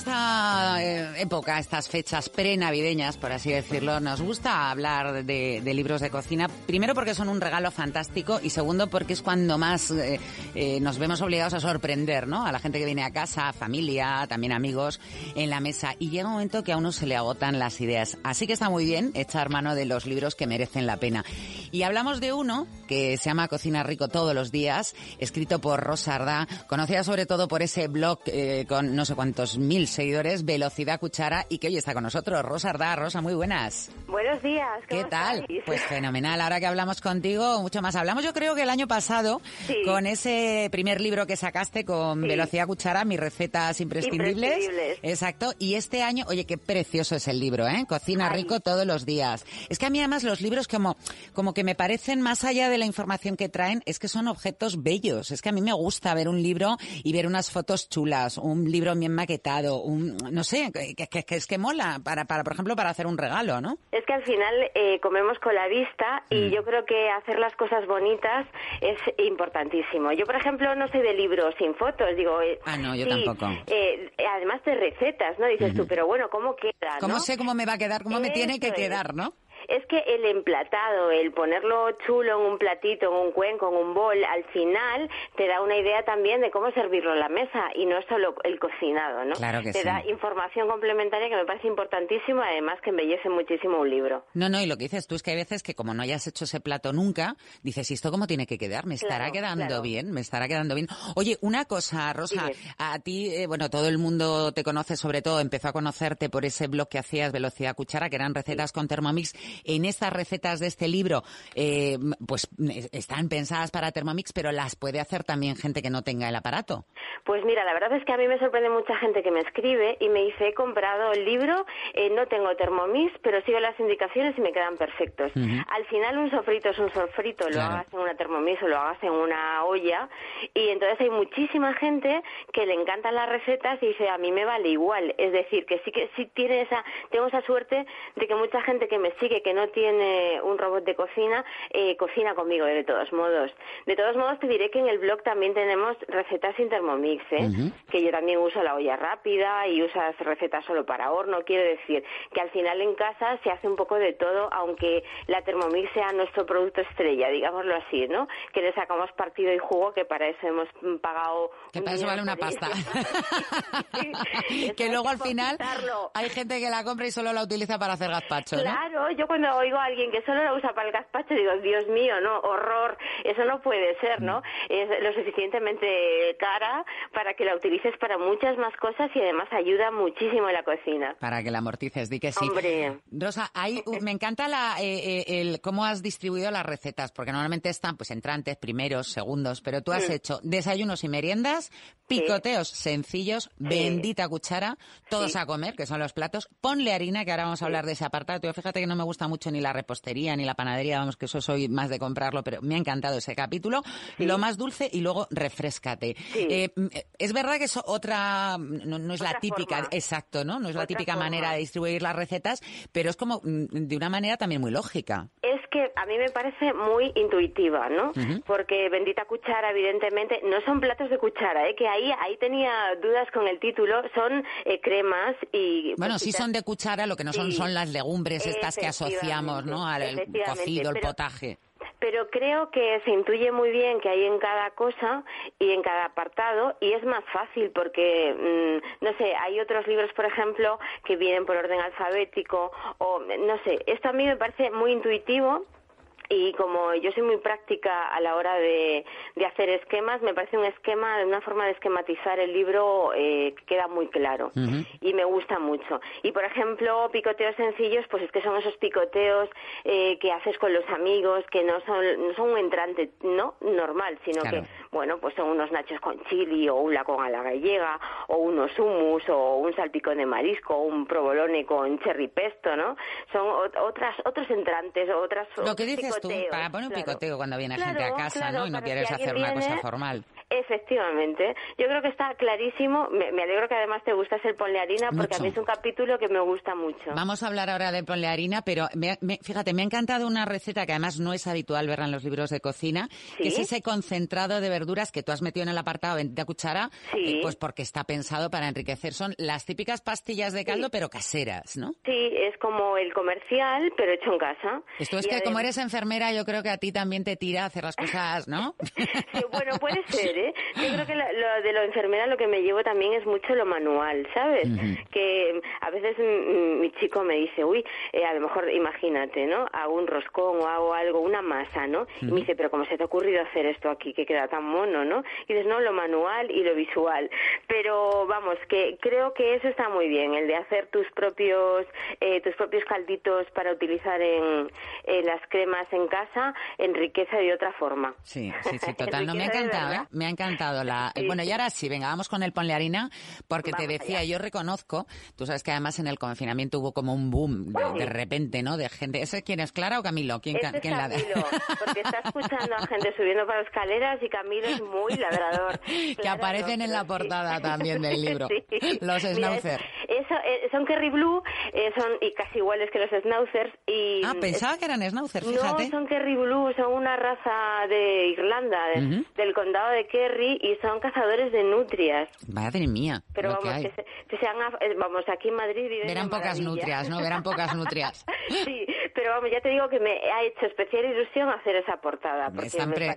esta eh, época, estas fechas prenavideñas, por así decirlo, nos gusta hablar de, libros de cocina. Primero porque son un regalo fantástico y segundo porque es cuando más eh, eh, nos vemos obligados a sorprender, ¿no? A la gente que viene a casa, familia, también amigos, en la mesa. Y llega un momento que a uno se le agotan las ideas. Así que está muy bien echar mano de los libros que merecen la pena. Y hablamos de uno que se llama Cocina Rico todos los días, escrito por Rosa Ardá, conocida sobre todo por ese blog con no sé cuántos mil seguidores, Velocidad Cuchara, y que hoy está con nosotros. Rosa Ardá, Rosa, muy buenas. Buenos días. ¿Qué tal? Pues fenomenal. Ahora que hablamos contigo, mucho más hablamos. Yo creo que el año pasado, con ese primer libro que sacaste con Velocidad Cuchara, mis recetas imprescindibles. Exacto. Y este año, oye, qué precioso es el libro, ¿eh? Cocina rico todos los días. Es que a mí además los libros como, como que me parecen más allá de la información que traen, es que son objetos bellos. Es que a mí me gusta ver un libro y ver unas fotos chulas, un libro bien maquetado, un, no sé, que, que, es que mola, para, para, por ejemplo, para hacer un regalo, ¿no? Es que al final eh, comemos con la vista y mm. yo creo que hacer las cosas bonitas es importantísimo. Yo, por ejemplo, no soy de libros sin fotos, digo... Eh, ah, no, yo tampoco. Eh, además de recetas, ¿no? Dices tú, pero bueno, ¿cómo queda? ¿Cómo sé cómo me va a quedar? ¿Cómo me tiene que quedar, no? Es que el emplatado, el ponerlo chulo en un platito, en un cuenco, en un bol, al final te da una idea también de cómo servirlo en la mesa y no solo el cocinado, ¿no? Claro que te da información complementaria que me parece importantísimo, además que embellece muchísimo un libro. No, no, y lo que dices tú es que hay veces que como no hayas hecho ese plato nunca, dices, ¿y esto cómo tiene que quedar? ¿Me estará quedando bien? ¿Me estará quedando bien? Oye, una cosa, Rosa, a ti, eh, bueno, todo el mundo te conoce, sobre todo empezó a conocerte por ese blog que hacías, Velocidad Cuchara, que eran recetas con Thermomix en estas recetas de este libro, eh, pues están pensadas para Thermomix, pero las puede hacer también gente que no tenga el aparato. Pues mira, la verdad es que a mí me sorprende mucha gente que me escribe y me dice, he comprado el libro, eh, no tengo Thermomix, pero sigo las indicaciones y me quedan perfectos. Al final un sofrito es un sofrito, lo hagas en una Thermomix o lo hagas en una olla y entonces hay muchísima gente que le encantan las recetas y dice, a mí me vale igual. Es decir, que sí que sí tiene esa, tengo esa suerte de que mucha gente que me sigue, que no tiene un robot de cocina, eh, cocina conmigo de todos modos. De todos modos te diré que en el blog también tenemos recetas sin Thermomix, ¿eh? que yo también uso la olla rápida y usas recetas solo para horno. Quiero decir que al final en casa se hace un poco de todo, aunque la Thermomix sea nuestro producto estrella, digámoslo así, ¿no? Que le sacamos partido y jugo, que para eso hemos pagado... Que para eso vale una pasta. que luego al final hay gente que la compra y solo la utiliza para hacer gazpacho, ¿no? Claro, yo cuando oigo a alguien que solo la usa para el gazpacho, digo, Dios mío, no, horror, eso no puede ser, ¿no? Es lo suficientemente cara para que la utilices para muchas más cosas y además ayuda muchísimo en la cocina. Para que la amortices, di que sí. Hombre. Rosa, hay, me encanta la, eh, eh, el cómo has distribuido las recetas, porque normalmente están pues entrantes, primeros, segundos, pero tú has mm. hecho desayunos y meriendas, picoteos sencillos, bendita cuchara, todos a comer, que son los platos, ponle harina, que ahora vamos a hablar de ese apartado. Fíjate que no me gusta mucho ni la repostería ni la panadería, vamos que eso soy más de comprarlo, pero me ha encantado ese capítulo. Lo más dulce y luego refrescate. Eh, mm, es verdad que es otra, no, es la típica, exacto, ¿no? No es la típica manera de distribuir las recetas, pero es como mm, de una manera también muy lógica. Es que a mí me parece muy intuitiva, ¿no? Porque bendita cuchara, evidentemente, no son platos de cuchara, ¿eh? Que ahí, ahí tenía dudas con el título, son eh, cremas y... Bueno, sí son de cuchara, lo que no son son las legumbres estas que asociamos, ¿no? Al cocido, el potaje pero creo que se intuye muy bien que hay en cada cosa y en cada apartado y es más fácil porque, mm, no sé, hay otros libros, por ejemplo, que vienen por orden alfabético o, no sé, esto a mí me parece muy intuitivo y como yo soy muy práctica a la hora de, de hacer esquemas, me parece un esquema, una forma de esquematizar el libro eh, que queda muy claro y me gusta mucho. Y por ejemplo, picoteos sencillos, pues es que son esos picoteos eh, que haces con los amigos, que no son, no son un entrante no normal, sino que, bueno, pues son unos nachos con chili o un lacón a la gallega o unos hummus o un salpicón de marisco o un provolone con cherry pesto, ¿no? Son otras, otros entrantes, otras... Lo que dices para poner un picoteo cuando viene gente a casa, ¿no? Y no quieres hacer una cosa formal. Efectivamente, yo creo que está clarísimo. Me, alegro que además te gusta el ponle harina porque a mí es un capítulo que me gusta mucho. Vamos a hablar ahora de ponle harina, pero fíjate, me ha encantado una receta que además no es habitual verla en los libros de cocina, que es ese concentrado de verduras que tú has metido en el apartado 20 cuchara, eh, pues porque está pensado para enriquecer. Son las típicas pastillas de caldo, pero caseras, ¿no? Sí, es como el comercial, pero hecho en casa. Esto es que como eres enfermera, yo creo que a ti también te tira hacer las cosas, ¿no? bueno, puede ser, ¿eh? Yo creo que lo, de lo enfermera lo que me llevo también es mucho lo manual, ¿sabes? Que a veces mi chico me dice, uy, eh, a lo mejor imagínate, ¿no? Hago un roscón o hago algo, una masa, ¿no? Y me dice, pero ¿cómo se te ha ocurrido hacer esto aquí que queda tan mono, ¿no? Y dices, no, lo manual y lo visual. Pero vamos, que creo que eso está muy bien, el de hacer tus propios, eh, tus propios calditos para utilizar en, en las cremas en casa, enriquece de otra forma. Sí, sí, sí, total. no me ha encantado, ¿eh? Me ha encantado la. Bueno, y ahora sí, venga, vamos con el ponle harina, porque te decía, yo reconozco, tú sabes que además en el confinamiento hubo como un boom de, repente, ¿no? De gente. ¿Ese quién es, Clara o Camilo? ¿Quién, este quién Camilo, la porque está escuchando a gente subiendo para escaleras y Camilo es muy ladrador. que aparecen en la portada también del libro. Los Schnauzer. Eso, eh, son Kerry Blue, eh, son y casi iguales que los Schnauzers. Y, ah, pensaba que eran Schnauzers, fíjate. No, son Kerry Blue, son una raza de Irlanda, del condado de Kerry, y son cazadores de nutrias. Vaya mía. Pero vamos, que, sean, eh, vamos, aquí en Madrid viven Verán pocas nutrias, ¿no? Verán pocas nutrias. sí, pero vamos, ya te digo que me ha hecho especial ilusión hacer esa portada.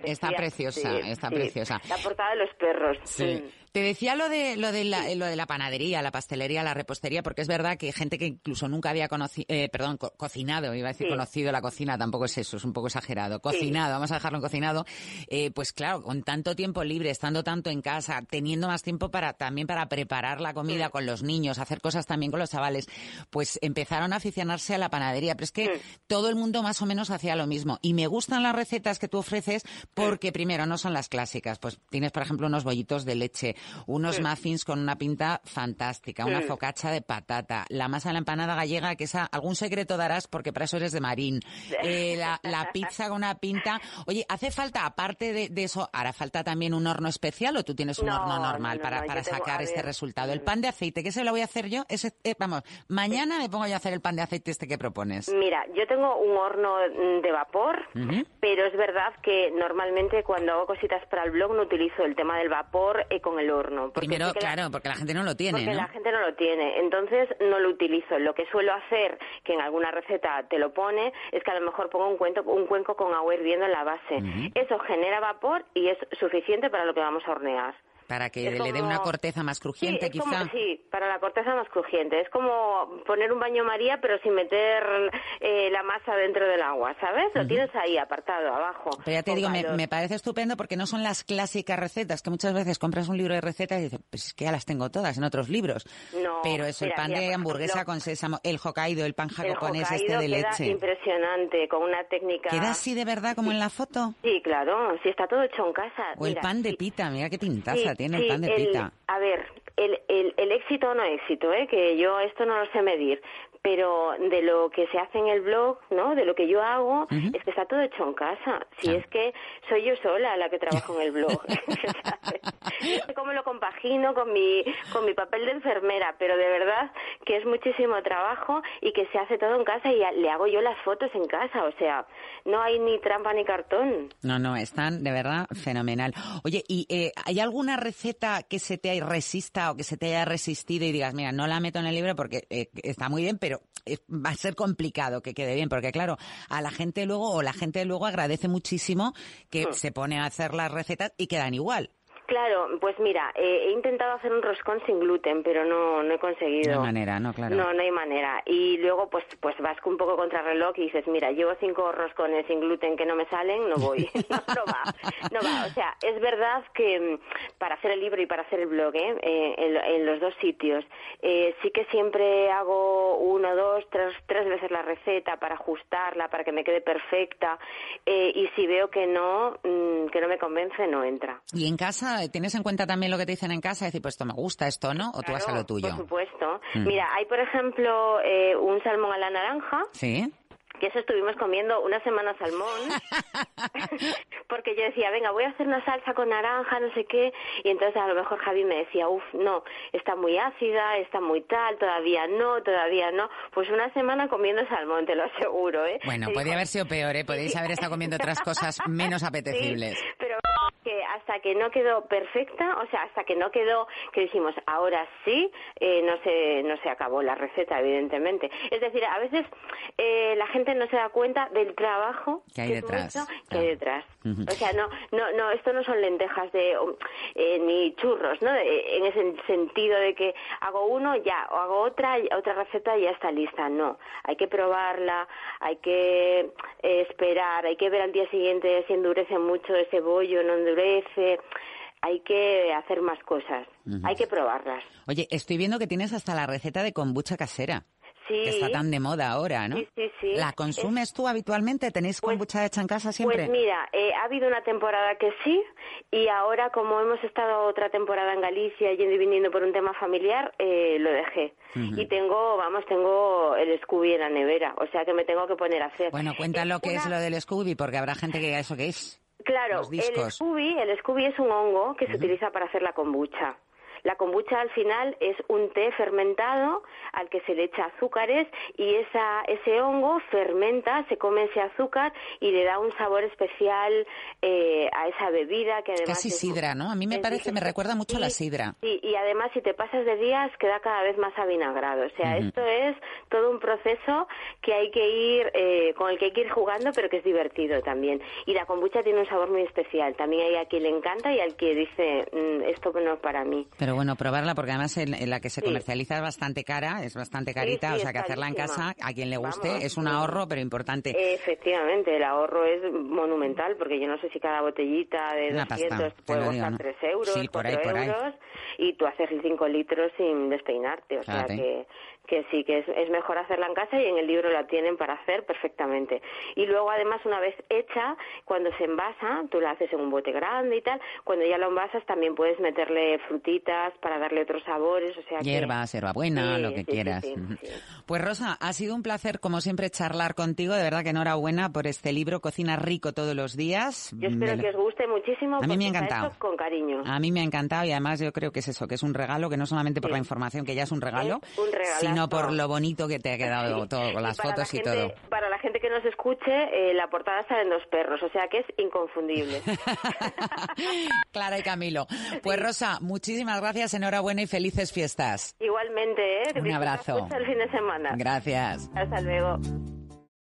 está, preciosa, está preciosa. La portada de los perros. Sí. Te decía lo de lo de la, lo de la panadería, la pastelería, la repostería, porque es verdad que gente que incluso nunca había conocido, eh, perdón, cocinado, iba a decir conocido la cocina, tampoco es eso, es un poco exagerado. Cocinado, vamos a dejarlo en cocinado. Eh, pues claro, con tanto tiempo libre, estando tanto en casa, teniendo más tiempo para también para preparar la comida con los niños, hacer cosas también con los chavales, pues empezaron a aficionarse a la panadería. Pero es que todo el mundo más o menos hacía lo mismo. Y me gustan las recetas que tú ofreces porque primero no son las clásicas. Pues tienes, por ejemplo, unos bollitos de leche unos muffins con una pinta fantástica, una focacha de patata, la masa de la empanada gallega, que esa, algún secreto darás porque para eso eres de Marín, eh, la, pizza con una pinta. Oye, ¿hace falta, aparte de, eso, hará falta también un horno especial o tú tienes un horno normal para, para sacar este resultado? El pan de aceite, ¿qué se lo voy a hacer yo? Ese, eh, vamos, mañana me pongo yo a hacer el pan de aceite este que propones. Mira, yo tengo un horno de vapor, pero es verdad que normalmente cuando hago cositas para el blog no utilizo el tema del vapor eh, con el horno. Primero, claro, porque la gente no lo tiene. Porque la gente no lo tiene. Entonces no lo utilizo. Lo que suelo hacer, que en alguna receta te lo pone, es que a lo mejor pongo un, cuento, un cuenco con agua hirviendo en la base. Eso genera vapor y es suficiente para lo que vamos a hornear. Para que le dé una corteza más crujiente, quizá. sí, para la corteza más crujiente. Es como poner un baño María, pero sin meter eh, la masa dentro del agua, ¿sabes? Lo tienes ahí apartado, abajo. Pero ya te digo, me, parece estupendo porque no son las clásicas recetas, que muchas veces compras un libro de recetas y dices, pues es que ya las tengo todas en otros libros. No. Pero es el pan de hamburguesa con sésamo, el Hokkaido, el pan japonés este de leche. impresionante, con una técnica... ¿Queda así de verdad como en la foto? Sí, claro, sí, está todo hecho en casa. O el pan de pita, mira qué tiene el pan de pita. A ver, el, el, el, éxito o no éxito, ¿eh? que yo esto no lo sé medir, pero de lo que se hace en el blog, ¿no? De lo que yo hago, es que está todo hecho en casa. Si es que soy yo sola la que trabajo en el blog. cómo lo compagino con mi, con mi papel de enfermera, pero de verdad que es muchísimo trabajo y que se hace todo en casa y le hago yo las fotos en casa. O sea, no hay ni trampa ni cartón. No, no, están de verdad fenomenal. Oye, ¿y eh, hay alguna receta que se te resista o que se te haya resistido y digas, mira, no la meto en el libro porque eh, está muy bien, pero va a ser complicado que quede bien, porque claro, a la gente luego, o la gente luego agradece muchísimo que hmm. se pone a hacer las recetas y quedan igual. Claro, pues mira, eh, he intentado hacer un roscón sin gluten, pero no, no he conseguido. No hay manera, no, claro. No, no hay manera. Y luego, pues, pues vas un poco contra reloj y dices, mira, llevo cinco roscones sin gluten que no me salen, no voy. no, va, no va. O sea, es verdad que mm, para hacer el libro y para hacer el blog, ¿eh? eh en, los dos sitios, eh, sí que siempre hago uno, dos, tres, tres veces la receta para ajustarla, para que me quede perfecta. y si veo que no, mm, que no me convence, no entra. ¿Y en casa ¿tienes en cuenta también lo que te dicen en casa? Decir, pues esto me gusta, esto no, o tú vas a lo tuyo. Por supuesto. Mm. Mira, hay por ejemplo eh, un salmón a la naranja. Sí que eso estuvimos comiendo una semana salmón, porque yo decía, venga, voy a hacer una salsa con naranja, no sé qué, y entonces a lo mejor Javi me decía, uff, no, está muy ácida, está muy tal, todavía no, todavía no. Pues una semana comiendo salmón, te lo aseguro, ¿eh? Bueno, podría haber sido peor, ¿eh? Podéis haber estado comiendo otras cosas menos apetecibles. que hasta que no quedó perfecta, o sea, hasta que no quedó, que dijimos, ahora sí, eh, no se no se acabó la receta, evidentemente. Es decir, a veces eh, la gente no se da cuenta del trabajo que hay detrás. que hay detrás. O sea, no, no, no, esto no son lentejas de eh, ni churros, ¿no? en ese sentido de que hago uno ya o hago otra otra receta y ya está lista. No, hay que probarla, hay que esperar, hay que ver al día siguiente si endurece mucho ese bollo, no endurece hay que hacer más cosas, hay que probarlas. Oye, estoy viendo que tienes hasta la receta de kombucha casera. Sí. Que está tan de moda ahora, ¿no? Sí, sí, sí. ¿La consumes tú habitualmente? ¿Tenéis pues kombucha hecha en casa siempre? Pues mira, eh, ha habido una temporada que sí, y ahora como hemos estado otra temporada en Galicia yendo y viniendo por un tema familiar, eh, lo dejé. Y tengo, vamos, tengo el Scooby en la nevera, o sea que me tengo que poner a hacer. Bueno, cuéntalo qué es lo del Scooby, porque habrá gente que diga eso qué es. Claro, el Scooby, el Scooby es un hongo que se utiliza para hacer la kombucha. La kombucha al final es un té fermentado al que se le echa azúcares y esa, ese hongo fermenta, se come ese azúcar y le da un sabor especial eh, a esa bebida que además... Casi sidra, ¿no? A mí me parece, me recuerda mucho a la sidra. Sí, y además si te pasas de días queda cada vez más avinagrado. O sea, esto es todo un proceso que hay que ir, eh, con el que hay que ir jugando, pero que es divertido también. Y la kombucha tiene un sabor muy especial. También hay a quien le encanta y al que dice, mm, esto no es para mí bueno probarla porque además en, la que se comercializa es bastante cara, es bastante carita, o sea que hacerla en casa, a quien le guste, es un ahorro, pero importante. Efectivamente, el ahorro es monumental porque yo no sé si cada botellita de Una 200 puede costar 3 euros, 4 euros, y tú haces 5 litros sin despeinarte, o sea que que sí, que es, mejor hacerla en casa y en el libro la tienen para hacer perfectamente. Y luego, además, una vez hecha, cuando se envasa, tú la haces en un bote grande y tal, cuando ya lo envasas también puedes meterle frutitas para darle otros sabores, o sea Hierbas, hierbabuena, lo que quieras. pues Rosa, ha sido un placer, como siempre, charlar contigo. De verdad que enhorabuena por este libro, Cocina Rico todos los días. Yo espero que os guste muchísimo. A mí me ha encantado. Con cariño. A mí me ha encantado y además yo creo que es eso, que es un regalo, que no solamente por la información, que ya es un regalo, un regalo sino por lo bonito que te ha quedado todo, con las fotos y todo. Para la gente que nos escuche, eh, la portada salen dos perros, o sea que es inconfundible. Clara y Camilo. Pues Rosa, muchísimas gracias, enhorabuena y felices fiestas. Igualmente, ¿eh? Un abrazo. el fin de semana. Gracias. Hasta luego.